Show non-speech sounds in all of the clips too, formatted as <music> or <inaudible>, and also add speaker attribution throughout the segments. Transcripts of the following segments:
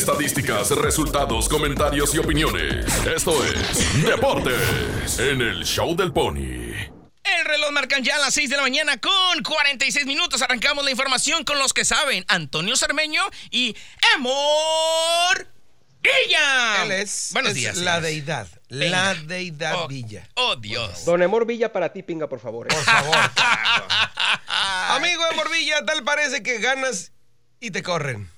Speaker 1: estadísticas, resultados, comentarios y opiniones. Esto es Deportes en el Show del Pony.
Speaker 2: El reloj marcan ya a las 6 de la mañana con 46 minutos. Arrancamos la información con los que saben. Antonio Cermeño y Emor Villa.
Speaker 3: Él es,
Speaker 2: Buenos
Speaker 3: es
Speaker 2: días.
Speaker 3: la
Speaker 2: señores.
Speaker 3: deidad.
Speaker 2: Venga.
Speaker 3: La deidad
Speaker 2: Oh,
Speaker 3: Villa.
Speaker 2: Oh, Dios.
Speaker 4: Don Emor Villa para ti, pinga, por favor. ¿eh?
Speaker 3: Por favor. <laughs> Amigo de Morvilla, tal parece que ganas y te corren.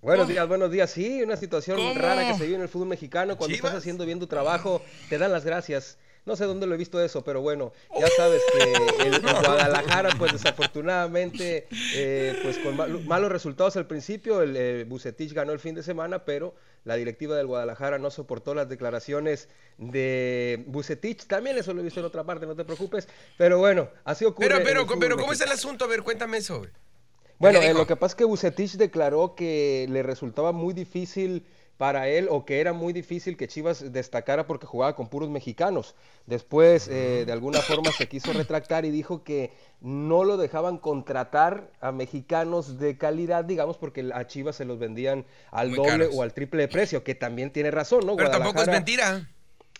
Speaker 4: Buenos días, buenos días. Sí, una situación
Speaker 2: ¿Cómo?
Speaker 4: rara que se vive en el fútbol mexicano. Cuando
Speaker 3: ¿Chivas?
Speaker 4: estás haciendo bien tu trabajo, te dan las gracias. No sé dónde lo he visto eso, pero bueno, ya sabes que el, el <laughs> Guadalajara, pues desafortunadamente, eh, pues con mal- malos resultados al principio, el eh, Bucetich ganó el fin de semana, pero la directiva del Guadalajara no soportó las declaraciones de Bucetich. También eso lo he visto en otra parte, no te preocupes. Pero bueno, así ocurre.
Speaker 3: Pero,
Speaker 4: en
Speaker 3: pero, pero, ¿cómo es el asunto? A ver, cuéntame eso, güey.
Speaker 4: Bueno,
Speaker 3: ¿Qué
Speaker 4: eh, lo que pasa es que Bucetich declaró que le resultaba muy difícil para él o que era muy difícil que Chivas destacara porque jugaba con puros mexicanos. Después, eh, de alguna forma, se quiso retractar y dijo que no lo dejaban contratar a mexicanos de calidad, digamos, porque a Chivas se los vendían al
Speaker 2: Muy
Speaker 4: doble
Speaker 2: caros.
Speaker 4: o al triple de precio, que también tiene razón, ¿no?
Speaker 3: Pero tampoco es mentira.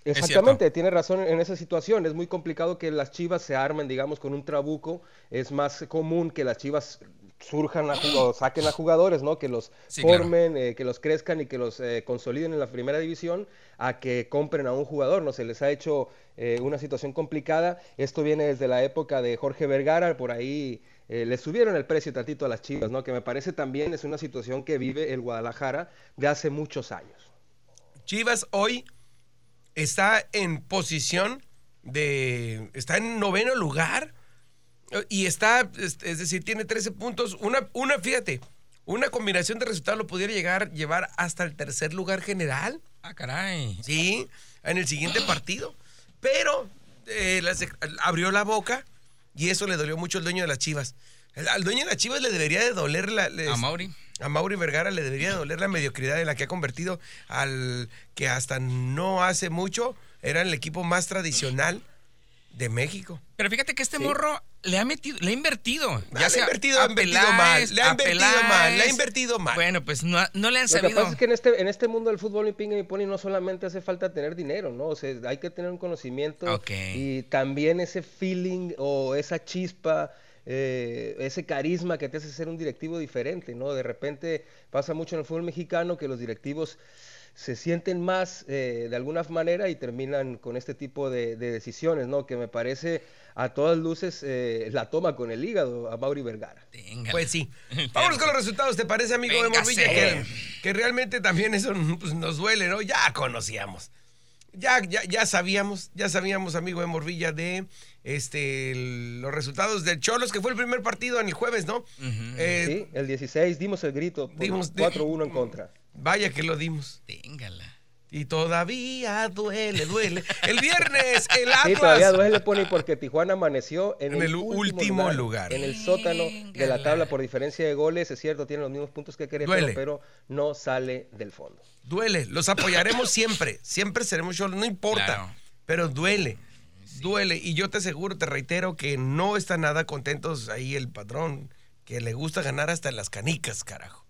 Speaker 4: Exactamente, tiene razón en esa situación. Es muy complicado que las chivas se armen, digamos, con un trabuco. Es más común que las chivas surjan a o saquen a jugadores, ¿no? Que los
Speaker 2: Sí, claro.
Speaker 4: formen, eh, que los crezcan y que los eh, consoliden en la primera división, a que compren a un jugador, ¿no? Se les ha hecho eh, una situación complicada. Esto viene desde la época de Jorge Vergara, por ahí le subieron el precio tantito a las chivas, ¿no? Que me parece también es una situación que vive el Guadalajara de hace muchos años.
Speaker 3: Chivas hoy está en posición de. Está en noveno lugar. Eh, Y está, es es decir, tiene 13 puntos. Una, una, fíjate, una combinación de resultados lo pudiera llegar, llevar hasta el tercer lugar general.
Speaker 2: Ah, caray.
Speaker 3: Sí, en el siguiente partido. Pero eh, abrió la boca y eso le dolió mucho al dueño de las Chivas. El- al dueño de las Chivas le debería de doler la...
Speaker 2: A Mauri.
Speaker 3: A Mauri Vergara le debería de doler la mediocridad en la que ha convertido al que hasta no hace mucho era el equipo más tradicional de México.
Speaker 2: Pero fíjate que este morro le ha metido, le ha invertido.
Speaker 3: Ah, le ha invertido, ha invertido mal, le ha invertido
Speaker 2: Peláez.
Speaker 3: mal, le ha invertido mal.
Speaker 2: Bueno, pues no, no le han
Speaker 4: Lo que
Speaker 2: sabido.
Speaker 4: pasa es que en este, en este mundo del fútbol, mi pinga y pony, no solamente hace falta tener dinero, ¿no? O sea, hay que tener un conocimiento y también ese feeling o esa chispa, eh, ese carisma que te hace ser un directivo diferente, ¿no? De repente pasa mucho en el fútbol mexicano que los directivos se sienten más eh, de alguna manera y terminan con este tipo de, de decisiones, ¿no? Que me parece a todas luces eh, la toma con el hígado a Mauri Vergara.
Speaker 2: Téngala.
Speaker 3: Pues sí. <laughs> Vámonos con los resultados, ¿te parece, amigo de. Morvilla? Que, que realmente también eso pues, nos duele, ¿no? Ya conocíamos. Ya, ya, ya sabíamos, ya sabíamos, amigo de Morvilla, de este el- los resultados del Cholos, que fue el primer partido en el jueves, ¿no? Eh,
Speaker 4: Sí, el 16 dimos el grito por
Speaker 3: dimos-
Speaker 4: 4-1 en contra.
Speaker 3: Vaya que lo dimos.
Speaker 2: Téngala.
Speaker 3: Y todavía duele, duele. El viernes, <laughs> el
Speaker 4: Sí, todavía
Speaker 3: Atlas.
Speaker 4: duele Pony porque Tijuana amaneció en,
Speaker 3: En
Speaker 4: el,
Speaker 3: el
Speaker 4: último,
Speaker 3: último
Speaker 4: lugar,
Speaker 3: lugar.
Speaker 4: en el sótano de la tabla por diferencia de goles. Es cierto, tiene los mismos puntos que Querétaro,
Speaker 3: Duele.
Speaker 4: pero no sale del fondo.
Speaker 3: Duele, los apoyaremos siempre, siempre seremos Cholos, no importa,
Speaker 2: Claro.
Speaker 3: pero duele, duele. Y yo te aseguro, te reitero que no está nada contentos ahí el patrón, que le gusta ganar hasta en las canicas, carajo.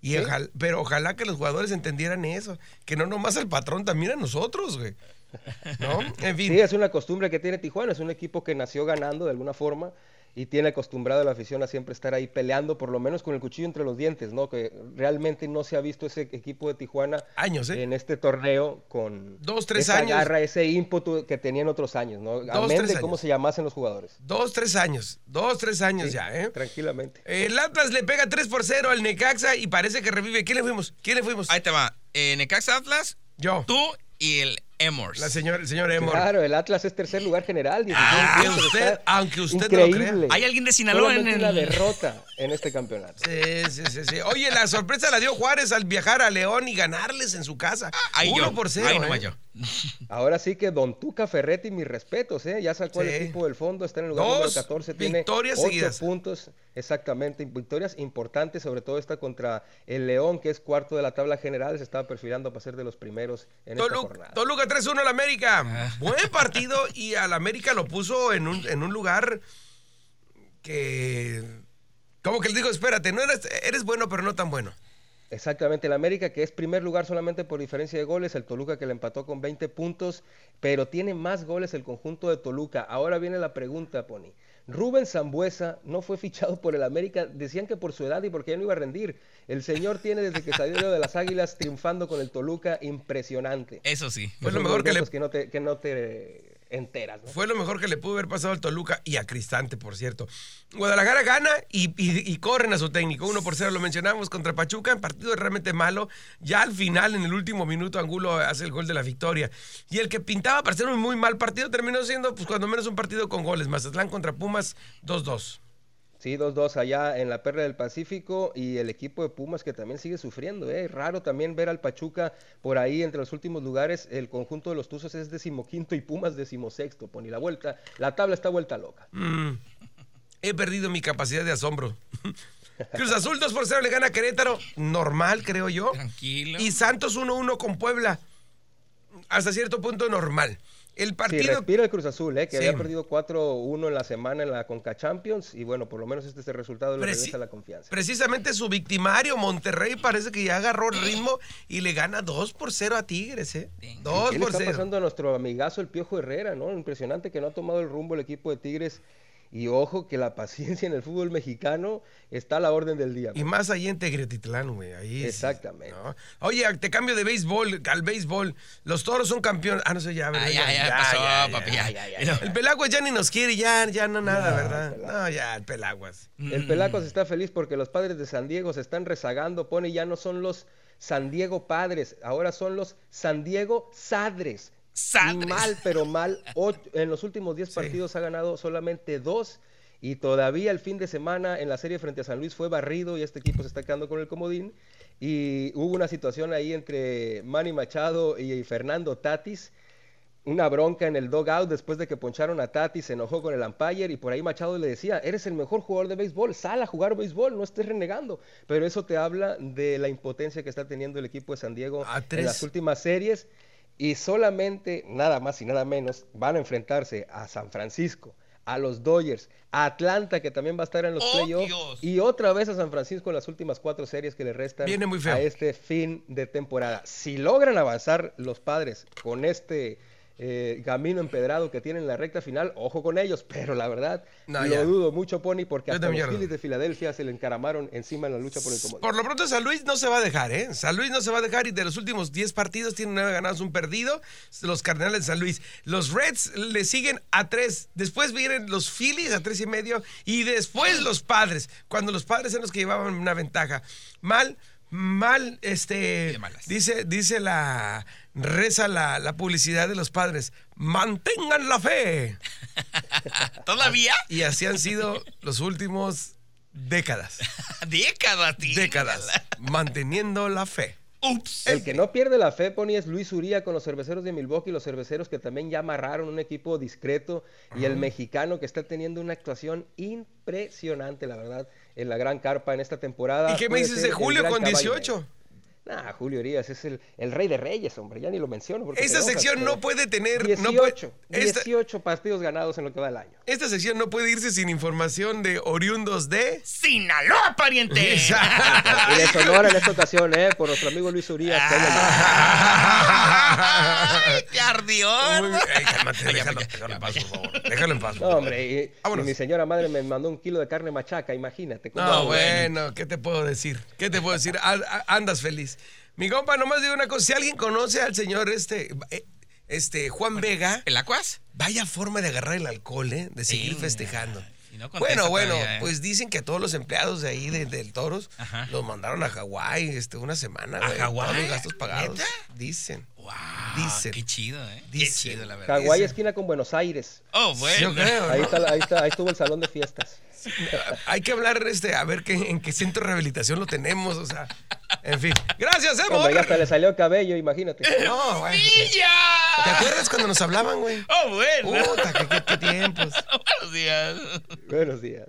Speaker 3: Y pero ojalá que los jugadores entendieran eso, que no nomás al patrón, también a nosotros, güey. ¿No? En <laughs> fin.
Speaker 4: Sí, es una costumbre que tiene Tijuana. Es un equipo que nació ganando de alguna forma y tiene acostumbrado a la afición a siempre estar ahí peleando, por lo menos con el cuchillo entre los dientes, ¿no? Que realmente no se ha visto ese equipo de Tijuana
Speaker 3: Años, ¿eh?
Speaker 4: en este torneo con
Speaker 3: Dos, tres
Speaker 4: esa
Speaker 3: años.
Speaker 4: garra, ese ímpetu que tenían otros años, ¿no?
Speaker 3: Dos,
Speaker 4: Amén
Speaker 3: tres
Speaker 4: de cómo
Speaker 3: años.
Speaker 4: se llamasen los jugadores.
Speaker 3: Dos, tres años, dos, tres años
Speaker 4: Sí,
Speaker 3: ya, ¿eh?
Speaker 4: Tranquilamente.
Speaker 3: El Atlas le pega 3 por 0 al Necaxa y parece que revive. ¿Quién le fuimos? ¿Quién le fuimos?
Speaker 2: Ahí te va. Eh, Necaxa Atlas,
Speaker 3: Yo.
Speaker 2: tú y el Emors.
Speaker 3: La señora, el señor Emor.
Speaker 4: Claro, el Atlas es tercer lugar general. 16
Speaker 3: Aunque usted- aunque usted no lo
Speaker 4: increíble.
Speaker 3: crea.
Speaker 2: ¿Hay alguien de Sinaloa en el-
Speaker 4: una derrota en este campeonato.
Speaker 3: Sí, sí, sí, sí. Oye, la sorpresa la dio Juárez al viajar a León y ganarles en su casa.
Speaker 2: Ahí
Speaker 3: Uno
Speaker 2: yo.
Speaker 3: por cero.
Speaker 2: Ahí no
Speaker 3: ¿eh?
Speaker 2: va yo.
Speaker 4: Ahora sí que Don Tuca Ferretti, mis respetos, ¿eh? Ya sacó
Speaker 3: Sí.
Speaker 4: el equipo del fondo, está en el lugar
Speaker 3: Dos
Speaker 4: número 14, tiene
Speaker 3: victorias
Speaker 4: ocho
Speaker 3: seguidas.
Speaker 4: puntos, exactamente, victorias importantes, sobre todo esta contra el León, que es cuarto de la tabla general, se estaba perfilando para ser de los primeros en esta
Speaker 3: Tolu-
Speaker 4: jornada.
Speaker 3: Toluca 3-1 al América.
Speaker 2: Ah.
Speaker 3: Buen <laughs> partido y al América lo puso en un, en un lugar que... Como que le digo, espérate, no eres, eres bueno, pero no tan bueno.
Speaker 4: Exactamente, el América que es primer lugar solamente por diferencia de goles, el Toluca que le empató con 20 puntos, pero tiene más goles el conjunto de Toluca. Ahora viene la pregunta, Pony. Rubén Zambuesa no fue fichado por el América, decían que por su edad y porque ya no iba a rendir. El señor tiene desde que salió de las Águilas triunfando con el Toluca impresionante.
Speaker 2: Eso sí.
Speaker 3: Fue lo
Speaker 4: Esos
Speaker 3: mejor que le-
Speaker 4: que no te, que no te enteras.
Speaker 3: Fue lo mejor que le pudo haber pasado al Toluca y a Cristante, por cierto. Guadalajara gana y, corren a su técnico. Uno por cero lo mencionamos contra Pachuca, en partido realmente malo. Ya al final, en el último minuto, Angulo hace el gol de la victoria. Y el que pintaba para ser un muy mal partido terminó siendo, pues, cuando menos un partido con goles. Mazatlán contra Pumas, 2-2.
Speaker 4: Sí, 2-2 allá en la Perla del Pacífico y el equipo de Pumas que también sigue sufriendo. ¿eh? Raro también ver al Pachuca por ahí entre los últimos lugares. El conjunto de los Tuzos es decimoquinto y Pumas decimosexto. Poni la vuelta, la tabla está vuelta loca.
Speaker 3: Mm. He perdido mi capacidad de asombro. <laughs> Cruz Azul 2 por 0 le gana a Querétaro. Normal, creo yo.
Speaker 2: Tranquilo.
Speaker 3: Y Santos 1-1 con Puebla. Hasta cierto punto normal. El
Speaker 4: Sí,
Speaker 3: partido.
Speaker 4: respira el Cruz Azul, ¿eh? que
Speaker 3: Sí.
Speaker 4: había perdido 4-1 en la semana en la Conca Champions. Y bueno, por lo menos este es el resultado le
Speaker 3: Preci-
Speaker 4: regresa la confianza.
Speaker 3: Precisamente su victimario, Monterrey, parece que ya agarró el ritmo y le gana 2 por 0 a Tigres, ¿eh? 2
Speaker 4: ¿Qué le
Speaker 3: por
Speaker 4: está
Speaker 3: 0.
Speaker 4: pasando a nuestro amigazo el Piojo Herrera, no? Impresionante que no ha tomado el rumbo el equipo de Tigres. Y ojo que la paciencia en el fútbol mexicano está a la orden del día.
Speaker 3: Y más ahí en Tegretitlán, güey. Ahí
Speaker 4: Exactamente.
Speaker 3: ¿no? Oye, te cambio de béisbol al béisbol. Los toros son campeones. Ah, no sé, ya, ¿verdad?
Speaker 2: Ya, ya, pasó, papi,
Speaker 3: El Pelaguas ya ni nos quiere, ya, ya no nada, ¿verdad? No, ya, el Pelaguas.
Speaker 4: El Pelacos está feliz porque los padres de San Diego se están rezagando. Pone ya no son los San Diego padres, ahora son los San Diego Sadres.
Speaker 2: Sadres.
Speaker 4: Mal, pero mal. Ocho- en los últimos 10 partidos ha ganado solamente dos. Y todavía el fin de semana en la serie frente a San Luis fue barrido y este equipo se está quedando con el comodín. Y hubo una situación ahí entre Manny Machado y Fernando Tatis una bronca en el dogout después de que poncharon a Tati, se enojó con el umpire y por ahí Machado le decía, eres el mejor jugador de béisbol, sal a jugar béisbol, no estés renegando. Pero eso te habla de la impotencia que está teniendo el equipo de San Diego en las últimas series y solamente, nada más y nada menos, van a enfrentarse a San Francisco, a los Dodgers, a Atlanta que también va a estar en los
Speaker 2: ¡Oh,
Speaker 4: playoffs y otra vez a San Francisco en las últimas cuatro series que le restan
Speaker 3: Viene muy feo.
Speaker 4: a este fin de temporada. Si logran avanzar los padres con este eh, camino empedrado que tienen en la recta final, ojo con ellos, <laughs> pero la verdad
Speaker 3: No,
Speaker 4: lo
Speaker 3: ya.
Speaker 4: dudo mucho, Pony, porque hasta los
Speaker 3: lo
Speaker 4: Phillies de Filadelfia se le encaramaron encima en la lucha por el comodín.
Speaker 3: Por lo pronto San Luis no se va a dejar, ¿eh? San Luis no se va a dejar y de los últimos 10 partidos tiene 9 ganados, un perdido. Los Cardenales de San Luis. Los Reds le siguen a 3. Después vienen los Phillies a 3 y medio y después los Padres. Cuando los Padres eran los que llevaban una ventaja. Mal, mal, este... Dice, dice la... Reza la, la publicidad de los padres. Mantengan la fe. <laughs>
Speaker 2: ¿Todavía?
Speaker 3: Y así han sido los últimos décadas. <laughs>
Speaker 2: Décadas, tío.
Speaker 3: Décadas. Manteniendo la fe.
Speaker 2: Ups.
Speaker 4: El que no pierde la fe, Pony, es Luis Uría con los cerveceros de Milwaukee, los cerveceros que también ya amarraron un equipo discreto y el mexicano que está teniendo una actuación impresionante, la verdad, en la gran carpa en esta temporada.
Speaker 3: ¿Y qué me dices de Julio con
Speaker 4: caballo
Speaker 3: 18?
Speaker 4: Nah, Julio Urias es el, el rey de reyes, hombre, ya ni lo menciono. porque enojas,
Speaker 3: sección no puede tener.
Speaker 4: 18,
Speaker 3: no puede- esta,
Speaker 4: 18 partidos ganados en lo que va del año.
Speaker 3: esta sección no puede irse sin información de oriundos de.
Speaker 2: Sinaloa, pariente.
Speaker 4: Y de Sonora en esta ocasión, ¿eh? Por nuestro amigo Luis Urias.
Speaker 2: Ay, te ardió.
Speaker 3: Cálmate,
Speaker 2: Ay, ya,
Speaker 3: déjalo,
Speaker 2: ya,
Speaker 3: déjalo
Speaker 2: ya,
Speaker 3: en paz, por favor. Déjalo en paz.
Speaker 4: No, hombre, y, y
Speaker 3: Vámonos.
Speaker 4: mi señora madre me mandó un kilo de carne machaca, imagínate. ¿cómo
Speaker 3: No, bueno, ¿qué te puedo decir? ¿Qué te puedo decir? Andas feliz. Mi compa, nomás digo una cosa. Si alguien conoce al señor este, eh, este Juan Vega,
Speaker 2: ¿El Acuas?
Speaker 3: vaya forma de agarrar el alcohol, ¿eh? De seguir
Speaker 2: Sí,
Speaker 3: festejando.
Speaker 2: y no
Speaker 3: bueno, bueno,
Speaker 2: todavía, ¿eh?
Speaker 3: pues dicen que a todos los empleados de ahí de- del Toros
Speaker 2: Ajá.
Speaker 3: los mandaron a Hawái este, una semana.
Speaker 2: ¿A Hawái?
Speaker 3: Todos los gastos pagados.
Speaker 2: ¿Neta?
Speaker 3: Dicen.
Speaker 2: Wow.
Speaker 3: Dicen.
Speaker 2: Qué chido, ¿eh?
Speaker 3: Dicen.
Speaker 2: Qué chido, la verdad.
Speaker 4: Hawái esquina con Buenos Aires.
Speaker 2: Oh, bueno.
Speaker 3: Yo creo.
Speaker 4: Ahí, está, ahí, está, ahí estuvo el salón de fiestas.
Speaker 3: Hay que hablar, este, a ver qué, en qué centro de rehabilitación lo tenemos, o sea, en fin. Gracias, Emo.
Speaker 4: Hombre, ya hasta le salió cabello, imagínate. <laughs>
Speaker 3: No, güey.
Speaker 2: ¡Villa!
Speaker 3: ¿Te acuerdas cuando nos hablaban, güey?
Speaker 2: Oh, bueno.
Speaker 3: Puta, qué, qué- qué tiempos. <laughs>
Speaker 2: Buenos días.
Speaker 4: Buenos días.